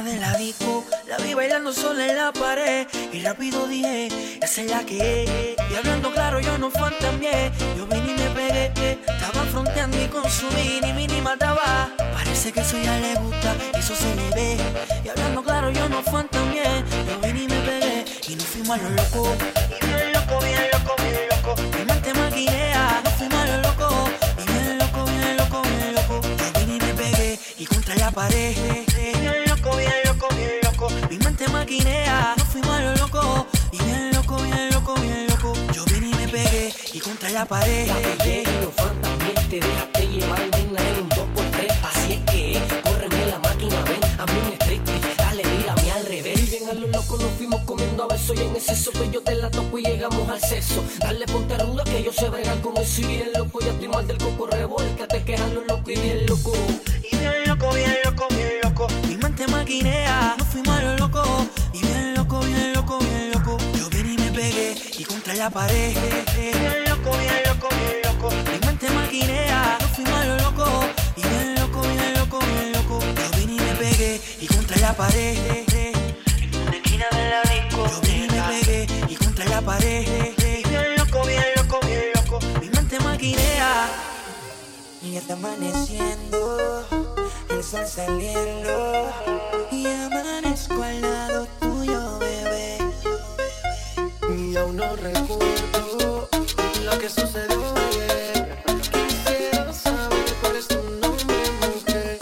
De la disco, la vi bailando sola en la pared. Y rápido dije, esa es la que. Y hablando claro, yo no fantameé. Yo vine y me pegué. Estaba fronteando y con su mini, mini mataba. Parece que eso ya le gusta, eso se le ve. Y hablando claro, yo no fantameé. Yo vine y me pegué. Y nos fuimos a lo loco. Y bien loco, bien loco, bien loco. Mi mente maquinea. Nos fuimos a lo loco. Y bien loco, bien loco, bien loco. Yo vine y me pegué. Y contra la pared. Mente maquinea. Nos fuimos a lo loco. Y bien loco, bien loco, bien loco. Yo vine y me pegué. Y contra la pared. Y los fans también te dejaste llevar ven en un 2x3 Así es que córreme la máquina, ven a mí un street Dale, mírame al revés Y bien a lo loco nos fuimos comiendo a besos Y en exceso pues yo te la toco y llegamos al sexo Dale ponte ruda que yo sé bregar con eso Y bien loco, ya estoy mal del coco Revuélcate que a lo loco y bien loco la pared. Bien loco, bien loco, bien loco. Mi mente maquinea. Nos fuimos a lo loco. Y bien loco, bien loco, bien loco. Yo vine y me pegué. Y contra la pared. En una esquina de la disco. Yo vine y me pegué. Y contra la pared. Bien loco, bien loco, bien loco. Mi mente maquinea. Y ya está amaneciendo, el sol saliendo Y amanezco al lado tuyo, no recuerdo lo que sucedió ayer. Quisiera saber cuál es tu nombre, mujer.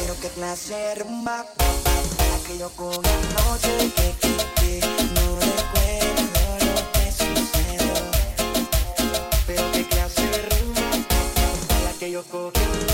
Pero qué clase de rumba La que yo cogí anoche que, que, que No recuerdo lo que sucedió Pero qué clase de rumba, la que yo cogí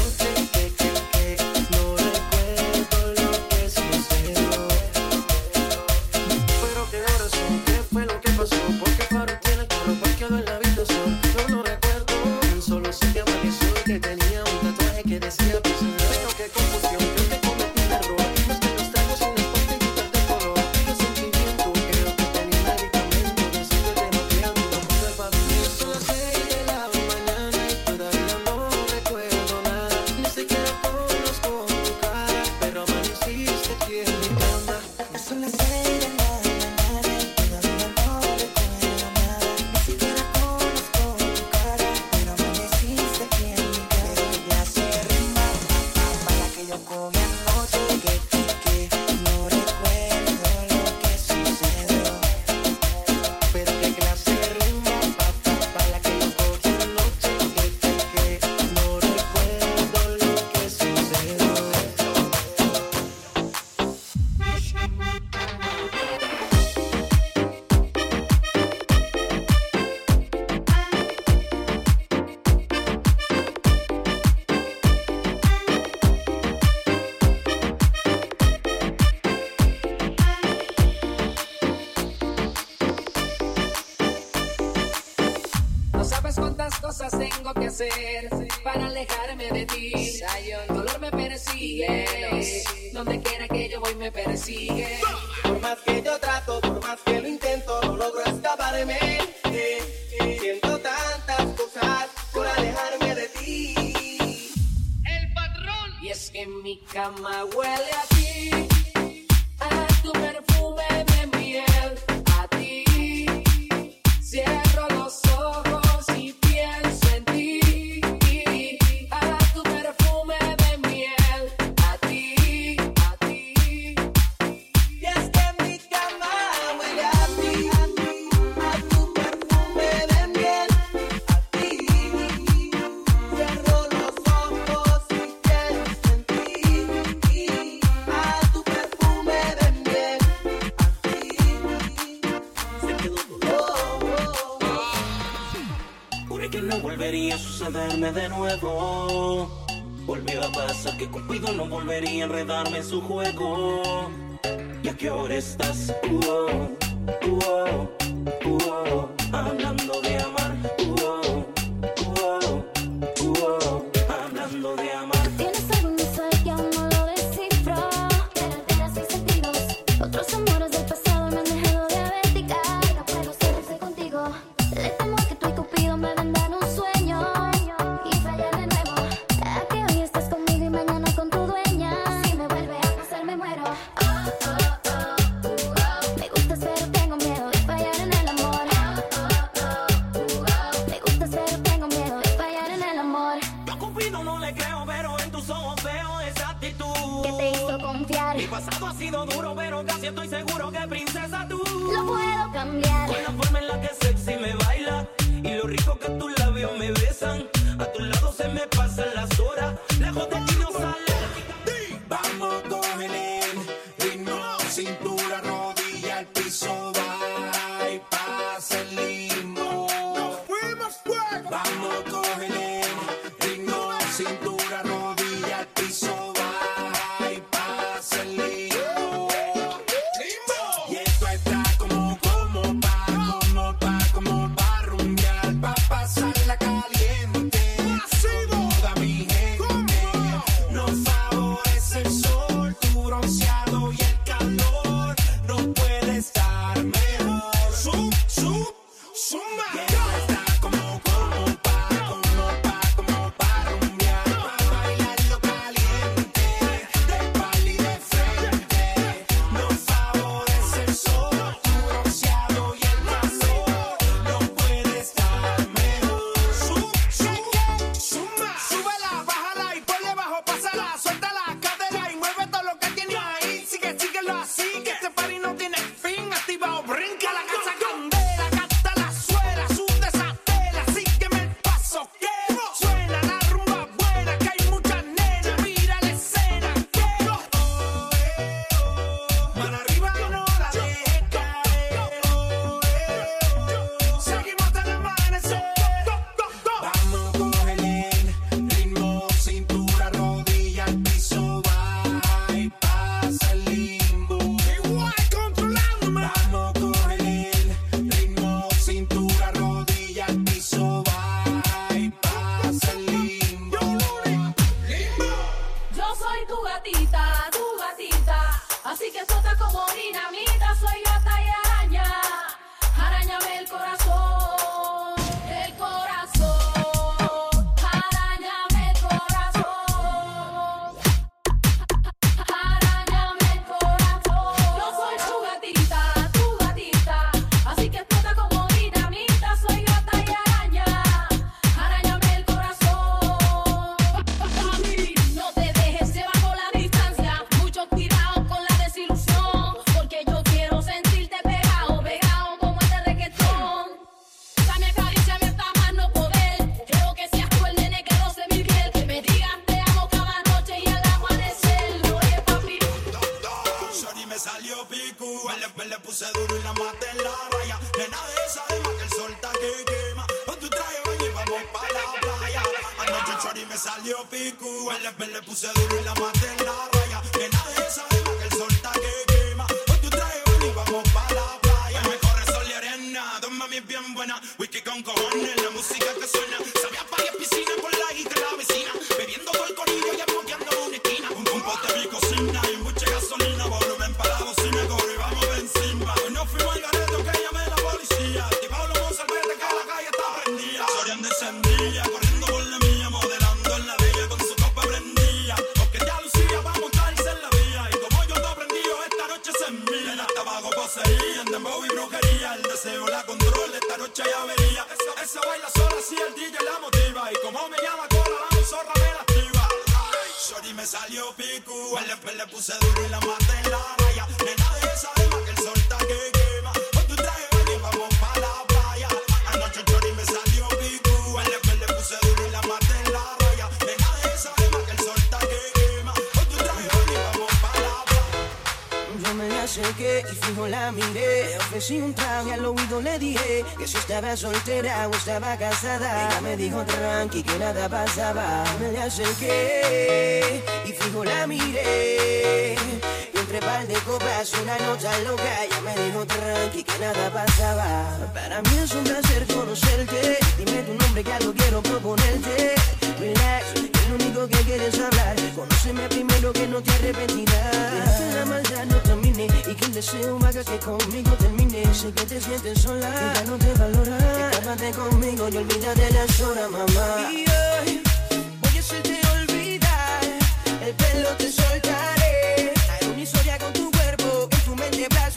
hacer para alejarme de ti. El dolor me persigue, donde quiera que yo voy me persigue. Por más que yo trato, por más que lo intento, no logro escaparme. Siento tantas cosas por alejarme de ti. El patrón. Y es que mi cama huele a ti, de nuevo. Volvió a pasar que Cupido no volvería a enredarme en su juego. ¿Y a qué hora estás? Uh -oh. oh. puse duro y la maté en la raya. Nena de esa dema que el sol está que quema. Con tu traje baño y vamos para la playa. Anoche chori me salió pico. El le puse duro y la maté en la raya. Ahora sí el DJ la motiva. Y como me llama Cora, la zorra me la activa. Shorty me salió pico. El EP le puse duro y la maté en la raya. Nena de esa dema que el sol está que acerqué y fijo la miré. Ofrecí un trago y al oído le dije que si estaba soltera o estaba casada. Ella me dijo tranqui que nada pasaba. Me le acerqué y fijo la miré. Y entre par de copas una nota loca. Ella me dijo tranqui que nada pasaba. Para mí es un placer conocerte. Dime tu nombre que algo quiero proponerte. Relax, lo único que quieres hablar. Conóceme primero que no te arrepentirás. La maldad no termine y que el deseo haga que conmigo termine. Sé que te sientes sola, que ya no te valora. Escápate conmigo y olvídate las horas, mamá. Y hoy voy a hacerte olvidar. El pelo te soltaré. Hay una historia con tu cuerpo que tu mente plasmaré.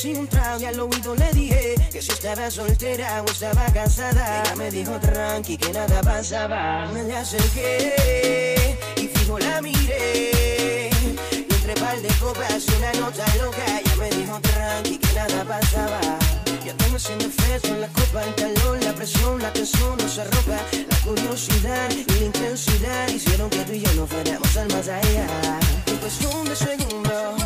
Ofrecí un trago y al oído le dije que si estaba soltera o estaba casada. Ella me dijo tranqui que nada pasaba. Me la acerqué y fijo la miré. Y entre par de copas y una nota loca. Ella me dijo tranqui que nada pasaba. Ya tengo haciendo efecto la copa, el calor, la presión, la tensión nos arropa. La curiosidad y la intensidad hicieron que tú y yo nos fuéramos al más allá. En cuestión de segundos,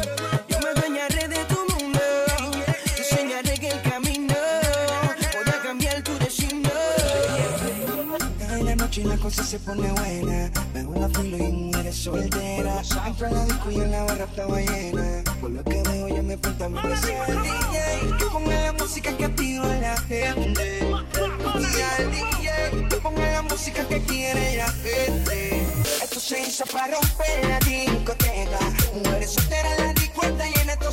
noche la cosa se pone buena. Me voy a filo y eres soltera. Entro a la disco y en la barra estaba llena. Por lo que veo ya me falta mi placer. DJ, que ponga la música que activa a la gente. Y al DJ, que ponga la música que quiere la gente. Esto se hizo para romper la discoteca. Mujeres solteras en la discoteca y en esto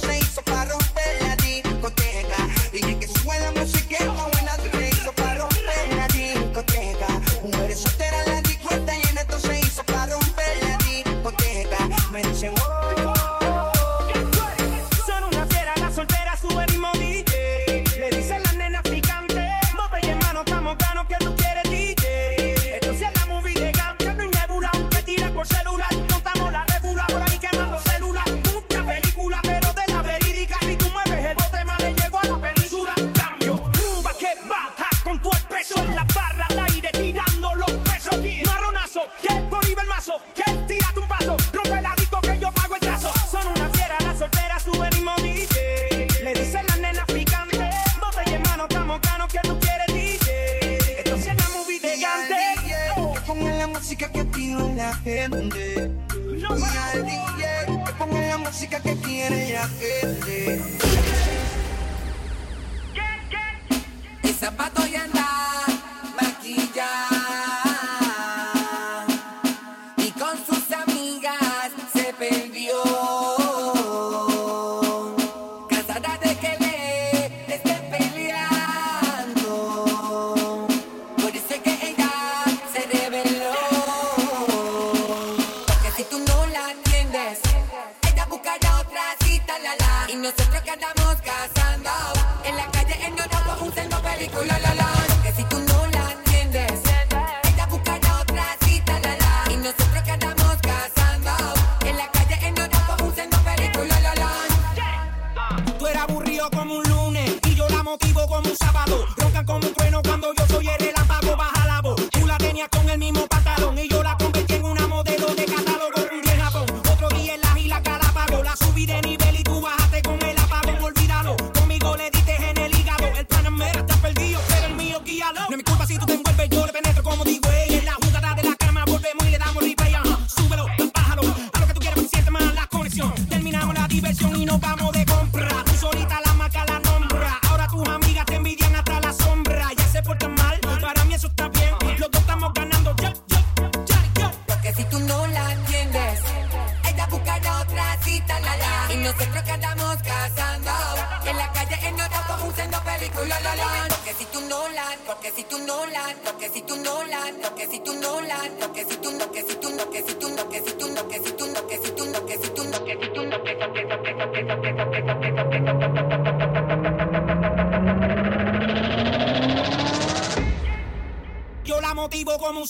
gente. Y DJ, ponga la música que quiere la gente. El zapato nosotros que andamos cazando en la calle en un sendo película, la la. Porque si tú no la atiendes, ella buscará otra cita, la la. Y nosotros que andamos nosotros que andamos cazando en la calle en Europa, un sendo película, la la. Porque si tú no la, porque si tú no la, porque si tú no la, porque si tú no la, porque si tú no, que si tú no, que si tú no, que si tú no, que si tú no, que si tú no, que si tú no, que si tú no, que si tú no. Yo la motivo como